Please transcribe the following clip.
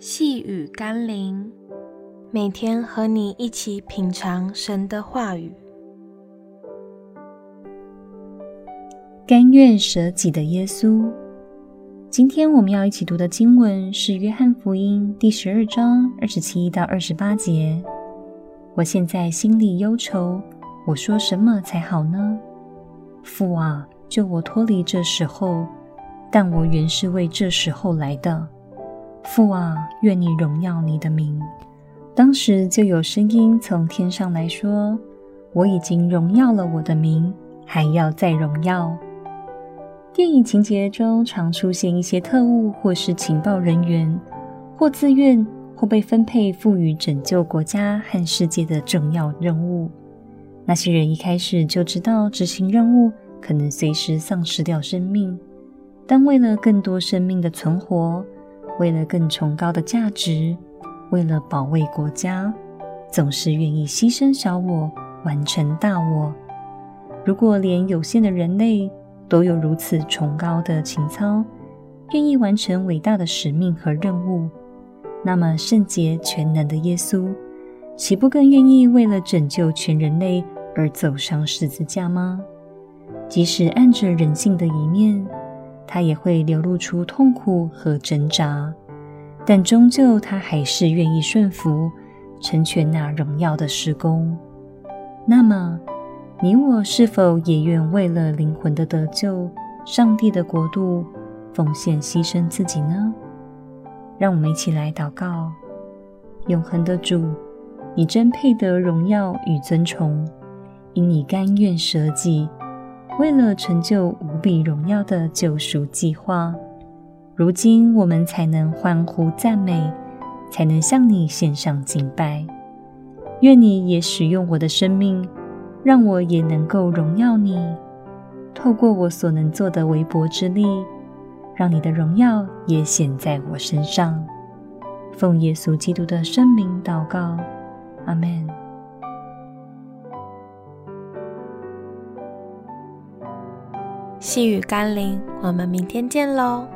细雨甘霖，每天和你一起品尝神的话语。甘愿舍己的耶稣。今天我们要一起读的经文是《约翰福音》第十二章二十七到二十八节。我现在心里忧愁，我说什么才好呢？父啊，救我脱离这时候！但我原是为这时候来的。父啊，愿你荣耀你的名。当时就有声音从天上来说：“我已经荣耀了我的名，还要再荣耀。”电影情节中常出现一些特务或是情报人员，或自愿或被分配赋予拯救国家和世界的重要任务。那些人一开始就知道执行任务可能随时丧失掉生命。但为了更多生命的存活，为了更崇高的价值，为了保卫国家，总是愿意牺牲小我，完成大我。如果连有限的人类都有如此崇高的情操，愿意完成伟大的使命和任务，那么圣洁全能的耶稣，岂不更愿意为了拯救全人类而走上十字架吗？即使按着人性的一面。他也会流露出痛苦和挣扎，但终究他还是愿意顺服，成全那荣耀的施工。那么，你我是否也愿为了灵魂的得救、上帝的国度，奉献牺牲自己呢？让我们一起来祷告：永恒的主，你真配得荣耀与尊崇，因你甘愿舍己。为了成就无比荣耀的救赎计划，如今我们才能欢呼赞美，才能向你献上敬拜。愿你也使用我的生命，让我也能够荣耀你。透过我所能做的微薄之力，让你的荣耀也显在我身上。奉耶稣基督的圣名祷告，阿门。细雨甘霖，我们明天见喽。